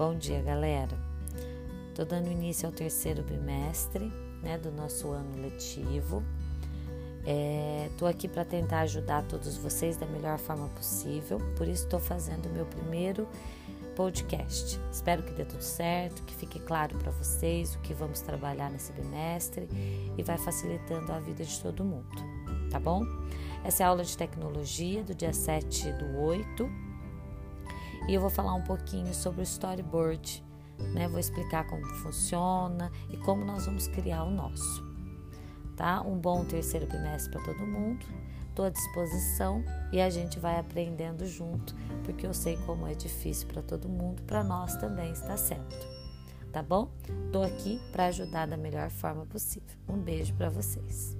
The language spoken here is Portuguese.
Bom dia, galera. Tô dando início ao terceiro bimestre, né, do nosso ano letivo. É, tô aqui para tentar ajudar todos vocês da melhor forma possível, por isso estou fazendo o meu primeiro podcast. Espero que dê tudo certo, que fique claro para vocês o que vamos trabalhar nesse bimestre e vai facilitando a vida de todo mundo, tá bom? Essa é a aula de tecnologia do dia 7 do 8 e eu vou falar um pouquinho sobre o storyboard, né? Vou explicar como funciona e como nós vamos criar o nosso. Tá? Um bom terceiro bimestre para todo mundo. Estou à disposição e a gente vai aprendendo junto, porque eu sei como é difícil para todo mundo, para nós também está certo. Tá bom? Estou aqui para ajudar da melhor forma possível. Um beijo para vocês.